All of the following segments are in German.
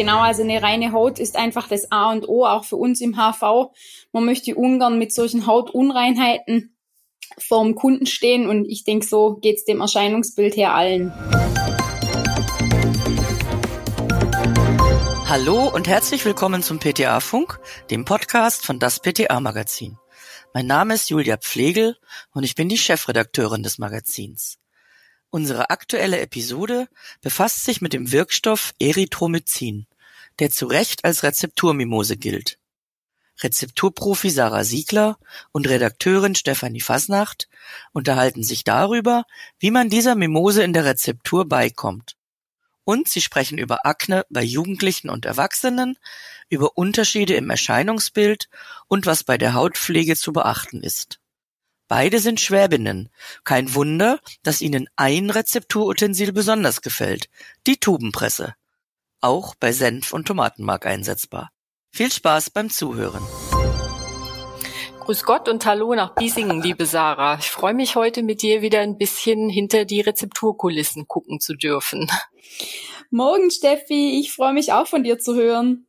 Genau, also eine reine Haut ist einfach das A und O, auch für uns im HV. Man möchte ungern mit solchen Hautunreinheiten vorm Kunden stehen und ich denke, so geht's dem Erscheinungsbild her allen. Hallo und herzlich willkommen zum PTA Funk, dem Podcast von das PTA Magazin. Mein Name ist Julia Pflegel und ich bin die Chefredakteurin des Magazins. Unsere aktuelle Episode befasst sich mit dem Wirkstoff Erythromycin, der zu Recht als Rezepturmimose gilt. Rezepturprofi Sarah Siegler und Redakteurin Stefanie Fasnacht unterhalten sich darüber, wie man dieser Mimose in der Rezeptur beikommt. Und sie sprechen über Akne bei Jugendlichen und Erwachsenen, über Unterschiede im Erscheinungsbild und was bei der Hautpflege zu beachten ist. Beide sind Schwäbinnen. Kein Wunder, dass ihnen ein Rezepturutensil besonders gefällt, die Tubenpresse. Auch bei Senf und Tomatenmark einsetzbar. Viel Spaß beim Zuhören. Grüß Gott und Hallo nach Biesingen, liebe Sarah. Ich freue mich heute mit dir wieder ein bisschen hinter die Rezepturkulissen gucken zu dürfen. Morgen, Steffi. Ich freue mich auch von dir zu hören.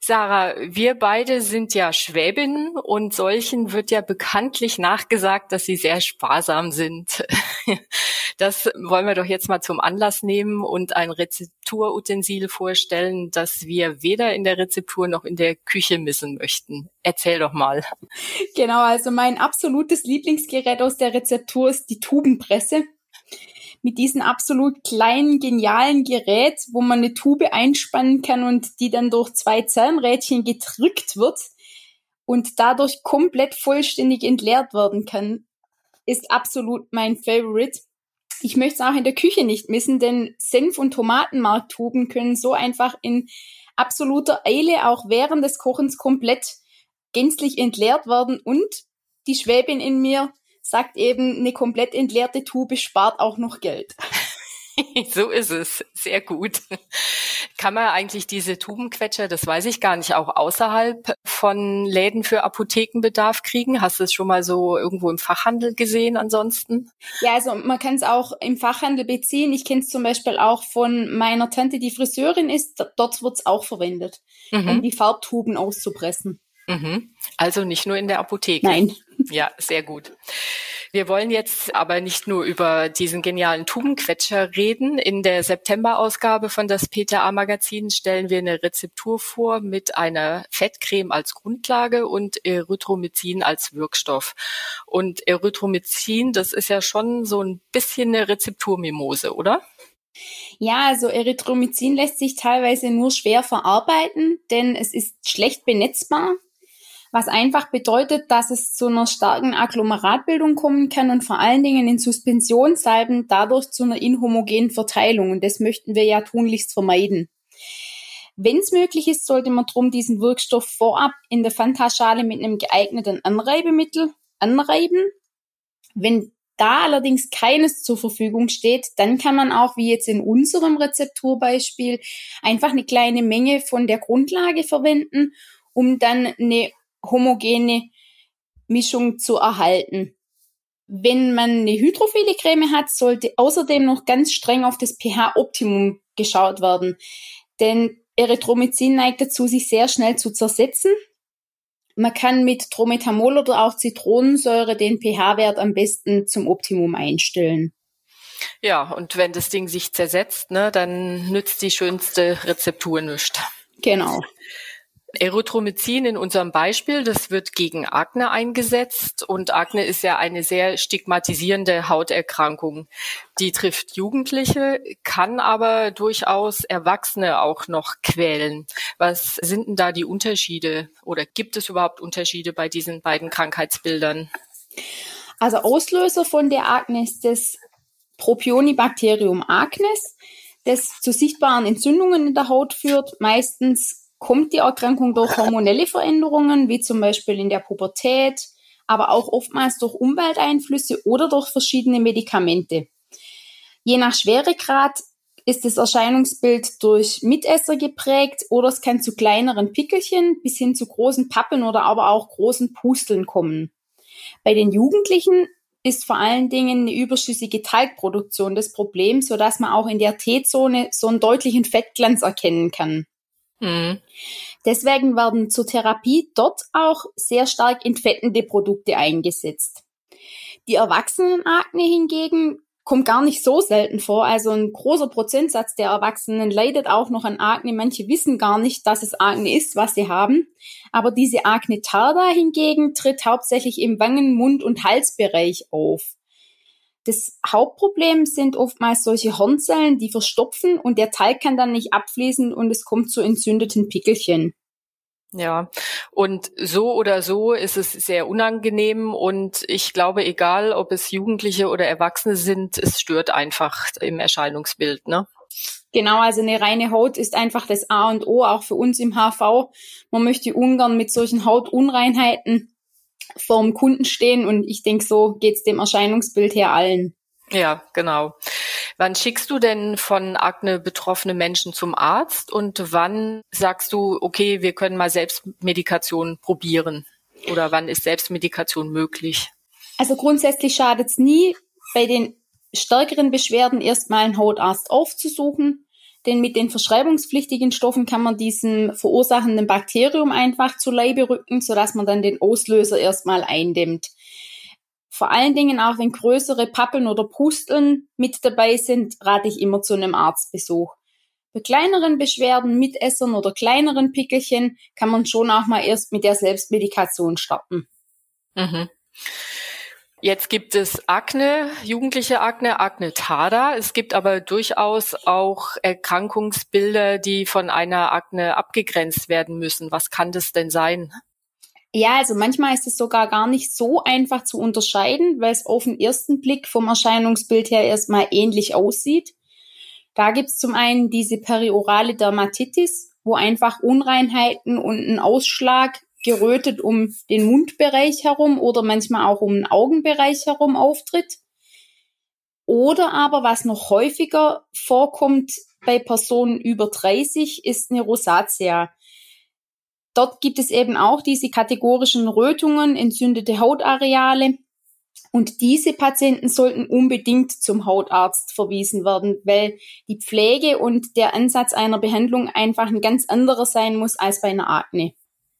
Sarah, wir beide sind ja Schwäbinnen und solchen wird ja bekanntlich nachgesagt, dass sie sehr sparsam sind. Das wollen wir doch jetzt mal zum Anlass nehmen und ein Rezepturutensil vorstellen, das wir weder in der Rezeptur noch in der Küche missen möchten. Erzähl doch mal. Genau, also mein absolutes Lieblingsgerät aus der Rezeptur ist die Tubenpresse mit diesem absolut kleinen, genialen Gerät, wo man eine Tube einspannen kann und die dann durch zwei Zahnrädchen gedrückt wird und dadurch komplett vollständig entleert werden kann, ist absolut mein Favorite. Ich möchte es auch in der Küche nicht missen, denn Senf- und Tomatenmarktuben können so einfach in absoluter Eile auch während des Kochens komplett gänzlich entleert werden und die Schwäbin in mir sagt eben, eine komplett entleerte Tube spart auch noch Geld. so ist es. Sehr gut. Kann man eigentlich diese Tubenquetscher, das weiß ich gar nicht, auch außerhalb von Läden für Apothekenbedarf kriegen? Hast du es schon mal so irgendwo im Fachhandel gesehen ansonsten? Ja, also man kann es auch im Fachhandel beziehen. Ich kenne es zum Beispiel auch von meiner Tante, die Friseurin ist. Dort wird es auch verwendet, mhm. um die Farbtuben auszupressen. Mhm. Also nicht nur in der Apotheke. Nein. Ja, sehr gut. Wir wollen jetzt aber nicht nur über diesen genialen Tubenquetscher reden. In der September-Ausgabe von das PTA-Magazin stellen wir eine Rezeptur vor mit einer Fettcreme als Grundlage und Erythromycin als Wirkstoff. Und Erythromycin, das ist ja schon so ein bisschen eine Rezepturmimose, oder? Ja, also Erythromycin lässt sich teilweise nur schwer verarbeiten, denn es ist schlecht benetzbar was einfach bedeutet, dass es zu einer starken Agglomeratbildung kommen kann und vor allen Dingen in Suspensionssalben dadurch zu einer inhomogenen Verteilung. Und das möchten wir ja tunlichst vermeiden. Wenn es möglich ist, sollte man drum diesen Wirkstoff vorab in der Fantaschale mit einem geeigneten Anreibemittel anreiben. Wenn da allerdings keines zur Verfügung steht, dann kann man auch, wie jetzt in unserem Rezepturbeispiel, einfach eine kleine Menge von der Grundlage verwenden, um dann eine homogene Mischung zu erhalten. Wenn man eine hydrophile Creme hat, sollte außerdem noch ganz streng auf das pH-Optimum geschaut werden. Denn Erythromycin neigt dazu, sich sehr schnell zu zersetzen. Man kann mit Trometamol oder auch Zitronensäure den pH-Wert am besten zum Optimum einstellen. Ja, und wenn das Ding sich zersetzt, ne, dann nützt die schönste Rezeptur nichts. Genau. Erythromycin in unserem Beispiel, das wird gegen Akne eingesetzt und Akne ist ja eine sehr stigmatisierende Hauterkrankung. Die trifft Jugendliche, kann aber durchaus Erwachsene auch noch quälen. Was sind denn da die Unterschiede oder gibt es überhaupt Unterschiede bei diesen beiden Krankheitsbildern? Also Auslöser von der Akne ist das Propionibacterium acnes, das zu sichtbaren Entzündungen in der Haut führt, meistens kommt die Erkrankung durch hormonelle Veränderungen, wie zum Beispiel in der Pubertät, aber auch oftmals durch Umwelteinflüsse oder durch verschiedene Medikamente. Je nach Schweregrad ist das Erscheinungsbild durch Mitesser geprägt oder es kann zu kleineren Pickelchen bis hin zu großen Pappen oder aber auch großen Pusteln kommen. Bei den Jugendlichen ist vor allen Dingen eine überschüssige Talgproduktion das Problem, sodass man auch in der T-Zone so einen deutlichen Fettglanz erkennen kann. Mhm. Deswegen werden zur Therapie dort auch sehr stark entfettende Produkte eingesetzt. Die Erwachsenenakne hingegen kommt gar nicht so selten vor. Also ein großer Prozentsatz der Erwachsenen leidet auch noch an Akne. Manche wissen gar nicht, dass es Akne ist, was sie haben. Aber diese Akne tarda hingegen tritt hauptsächlich im Wangen-, Mund- und Halsbereich auf. Das Hauptproblem sind oftmals solche Hornzellen, die verstopfen und der Teig kann dann nicht abfließen und es kommt zu entzündeten Pickelchen. Ja, und so oder so ist es sehr unangenehm und ich glaube, egal ob es Jugendliche oder Erwachsene sind, es stört einfach im Erscheinungsbild, ne? Genau, also eine reine Haut ist einfach das A und O, auch für uns im HV. Man möchte ungern mit solchen Hautunreinheiten vorm Kunden stehen und ich denke, so geht's dem Erscheinungsbild her allen. Ja, genau. Wann schickst du denn von Akne betroffene Menschen zum Arzt und wann sagst du, okay, wir können mal Selbstmedikation probieren? Oder wann ist Selbstmedikation möglich? Also grundsätzlich schadet es nie, bei den stärkeren Beschwerden erstmal einen Hautarzt aufzusuchen. Denn mit den verschreibungspflichtigen Stoffen kann man diesem verursachenden Bakterium einfach zu Leibe rücken, sodass man dann den Auslöser erstmal eindämmt. Vor allen Dingen auch wenn größere Pappeln oder Pusteln mit dabei sind, rate ich immer zu einem Arztbesuch. Bei kleineren Beschwerden, Mitessern oder kleineren Pickelchen kann man schon auch mal erst mit der Selbstmedikation starten. Mhm. Jetzt gibt es Akne, jugendliche Akne, Akne Tada. Es gibt aber durchaus auch Erkrankungsbilder, die von einer Akne abgegrenzt werden müssen. Was kann das denn sein? Ja, also manchmal ist es sogar gar nicht so einfach zu unterscheiden, weil es auf den ersten Blick vom Erscheinungsbild her erstmal ähnlich aussieht. Da gibt's zum einen diese periorale Dermatitis, wo einfach Unreinheiten und ein Ausschlag gerötet um den Mundbereich herum oder manchmal auch um den Augenbereich herum auftritt. Oder aber, was noch häufiger vorkommt bei Personen über 30, ist eine Rosatia. Dort gibt es eben auch diese kategorischen Rötungen, entzündete Hautareale. Und diese Patienten sollten unbedingt zum Hautarzt verwiesen werden, weil die Pflege und der Ansatz einer Behandlung einfach ein ganz anderer sein muss als bei einer Akne.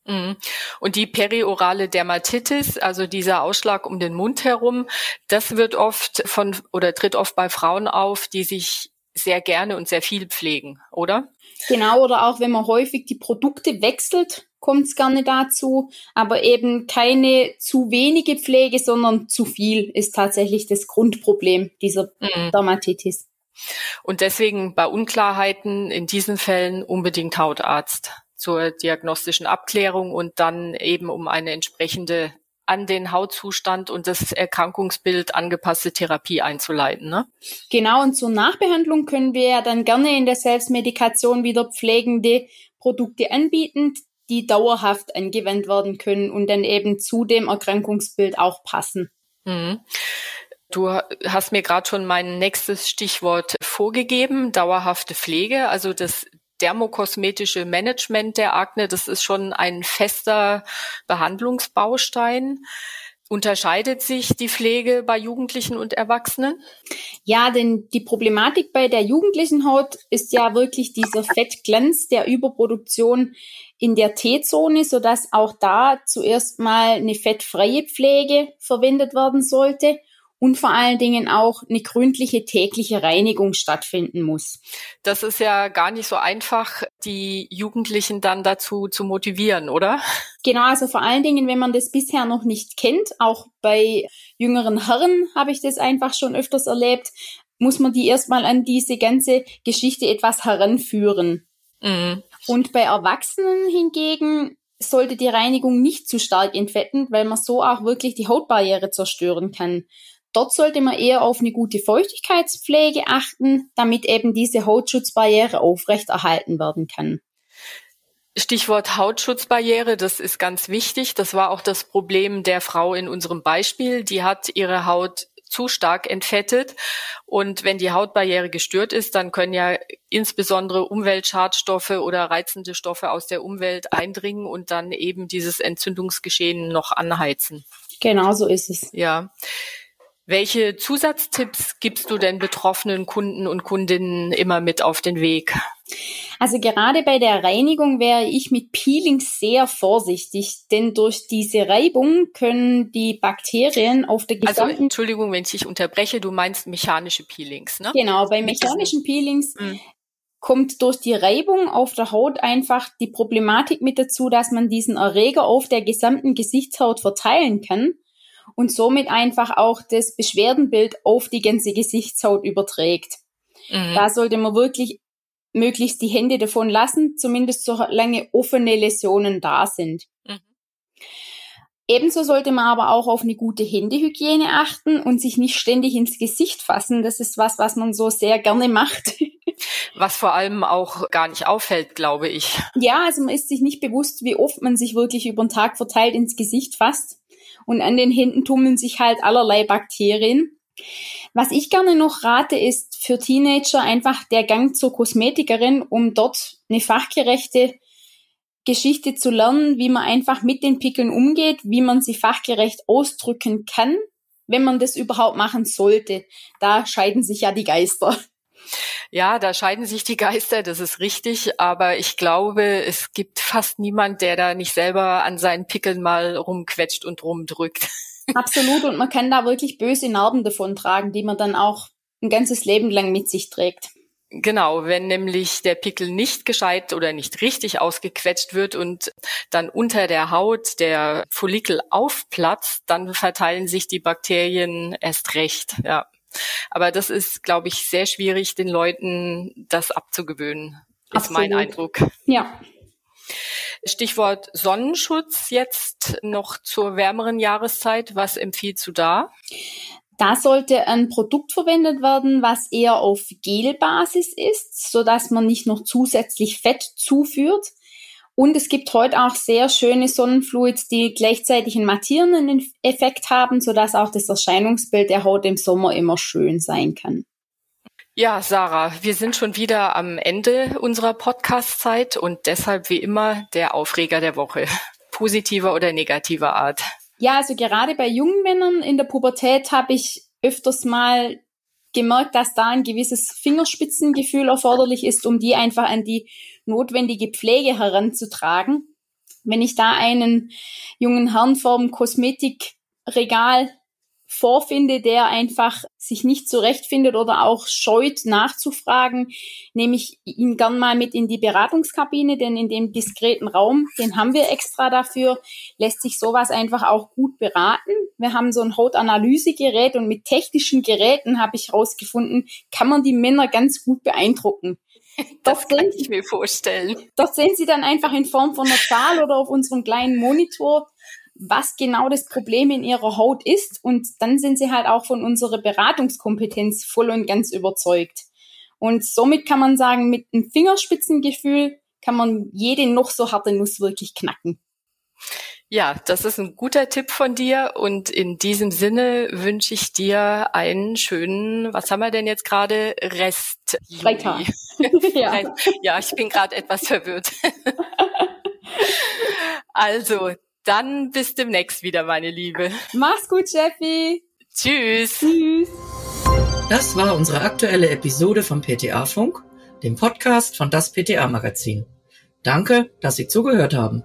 Mhm. Und die periorale Dermatitis, also dieser Ausschlag um den Mund herum, das wird oft von oder tritt oft bei Frauen auf, die sich sehr gerne und sehr viel pflegen, oder? Genau, oder auch wenn man häufig die Produkte wechselt, kommt es gerne dazu. Aber eben keine zu wenige Pflege, sondern zu viel ist tatsächlich das Grundproblem dieser mhm. Dermatitis. Und deswegen bei Unklarheiten in diesen Fällen unbedingt Hautarzt zur diagnostischen Abklärung und dann eben um eine entsprechende an den Hautzustand und das Erkrankungsbild angepasste Therapie einzuleiten. Ne? Genau, und zur Nachbehandlung können wir ja dann gerne in der Selbstmedikation wieder pflegende Produkte anbieten, die dauerhaft angewendet werden können und dann eben zu dem Erkrankungsbild auch passen. Mhm. Du hast mir gerade schon mein nächstes Stichwort vorgegeben, dauerhafte Pflege. Also das dermokosmetische Management der Akne, das ist schon ein fester Behandlungsbaustein. Unterscheidet sich die Pflege bei Jugendlichen und Erwachsenen? Ja, denn die Problematik bei der jugendlichen Haut ist ja wirklich dieser Fettglanz der Überproduktion in der T-Zone, sodass auch da zuerst mal eine fettfreie Pflege verwendet werden sollte und vor allen Dingen auch eine gründliche tägliche Reinigung stattfinden muss. Das ist ja gar nicht so einfach, die Jugendlichen dann dazu zu motivieren, oder? Genau, also vor allen Dingen, wenn man das bisher noch nicht kennt, auch bei jüngeren Herren habe ich das einfach schon öfters erlebt, muss man die erstmal an diese ganze Geschichte etwas heranführen. Mhm. Und bei Erwachsenen hingegen sollte die Reinigung nicht zu stark entfetten, weil man so auch wirklich die Hautbarriere zerstören kann. Dort sollte man eher auf eine gute Feuchtigkeitspflege achten, damit eben diese Hautschutzbarriere aufrechterhalten werden kann. Stichwort Hautschutzbarriere, das ist ganz wichtig. Das war auch das Problem der Frau in unserem Beispiel. Die hat ihre Haut zu stark entfettet. Und wenn die Hautbarriere gestört ist, dann können ja insbesondere Umweltschadstoffe oder reizende Stoffe aus der Umwelt eindringen und dann eben dieses Entzündungsgeschehen noch anheizen. Genau so ist es. Ja. Welche Zusatztipps gibst du denn betroffenen Kunden und Kundinnen immer mit auf den Weg? Also gerade bei der Reinigung wäre ich mit Peelings sehr vorsichtig, denn durch diese Reibung können die Bakterien auf der gesamten... Also Entschuldigung, wenn ich dich unterbreche, du meinst mechanische Peelings, ne? Genau, bei mechanischen Peelings mhm. kommt durch die Reibung auf der Haut einfach die Problematik mit dazu, dass man diesen Erreger auf der gesamten Gesichtshaut verteilen kann und somit einfach auch das Beschwerdenbild auf die ganze Gesichtshaut überträgt. Mhm. Da sollte man wirklich möglichst die Hände davon lassen, zumindest solange offene Läsionen da sind. Mhm. Ebenso sollte man aber auch auf eine gute Händehygiene achten und sich nicht ständig ins Gesicht fassen. Das ist was, was man so sehr gerne macht. Was vor allem auch gar nicht auffällt, glaube ich. Ja, also man ist sich nicht bewusst, wie oft man sich wirklich über den Tag verteilt ins Gesicht fasst. Und an den Händen tummeln sich halt allerlei Bakterien. Was ich gerne noch rate, ist für Teenager einfach der Gang zur Kosmetikerin, um dort eine fachgerechte Geschichte zu lernen, wie man einfach mit den Pickeln umgeht, wie man sie fachgerecht ausdrücken kann, wenn man das überhaupt machen sollte. Da scheiden sich ja die Geister. Ja, da scheiden sich die Geister, das ist richtig, aber ich glaube, es gibt fast niemand, der da nicht selber an seinen Pickeln mal rumquetscht und rumdrückt. Absolut. Und man kann da wirklich böse Narben davon tragen, die man dann auch ein ganzes Leben lang mit sich trägt. Genau, wenn nämlich der Pickel nicht gescheit oder nicht richtig ausgequetscht wird und dann unter der Haut der Follikel aufplatzt, dann verteilen sich die Bakterien erst recht, ja. Aber das ist, glaube ich, sehr schwierig, den Leuten das abzugewöhnen, ist Absolut. mein Eindruck. Ja. Stichwort Sonnenschutz jetzt noch zur wärmeren Jahreszeit. Was empfiehlst du da? Da sollte ein Produkt verwendet werden, was eher auf Gelbasis ist, so dass man nicht noch zusätzlich Fett zuführt. Und es gibt heute auch sehr schöne Sonnenfluids, die gleichzeitig einen mattierenden Effekt haben, so dass auch das Erscheinungsbild der Haut im Sommer immer schön sein kann. Ja, Sarah, wir sind schon wieder am Ende unserer Podcast-Zeit und deshalb wie immer der Aufreger der Woche. Positiver oder negativer Art? Ja, also gerade bei jungen Männern in der Pubertät habe ich öfters mal gemerkt, dass da ein gewisses Fingerspitzengefühl erforderlich ist, um die einfach an die notwendige Pflege heranzutragen. Wenn ich da einen jungen Herrn vorm Kosmetikregal vorfinde, der einfach sich nicht zurechtfindet oder auch scheut nachzufragen, nehme ich ihn gern mal mit in die Beratungskabine, denn in dem diskreten Raum, den haben wir extra dafür, lässt sich sowas einfach auch gut beraten. Wir haben so ein Hautanalysegerät und mit technischen Geräten habe ich herausgefunden, kann man die Männer ganz gut beeindrucken. Das kann ich mir vorstellen. Dort sehen Sie dann einfach in Form von einer Zahl oder auf unserem kleinen Monitor, was genau das Problem in ihrer Haut ist. Und dann sind sie halt auch von unserer Beratungskompetenz voll und ganz überzeugt. Und somit kann man sagen, mit einem Fingerspitzengefühl kann man jede noch so harte Nuss wirklich knacken. Ja, das ist ein guter Tipp von dir und in diesem Sinne wünsche ich dir einen schönen, was haben wir denn jetzt gerade? Rest. Freitag. ja. ja, ich bin gerade etwas verwirrt. also, dann bis demnächst wieder, meine Liebe. Mach's gut, Jeffy. Tschüss. Tschüss. Das war unsere aktuelle Episode vom PTA Funk, dem Podcast von das PTA Magazin. Danke, dass Sie zugehört haben.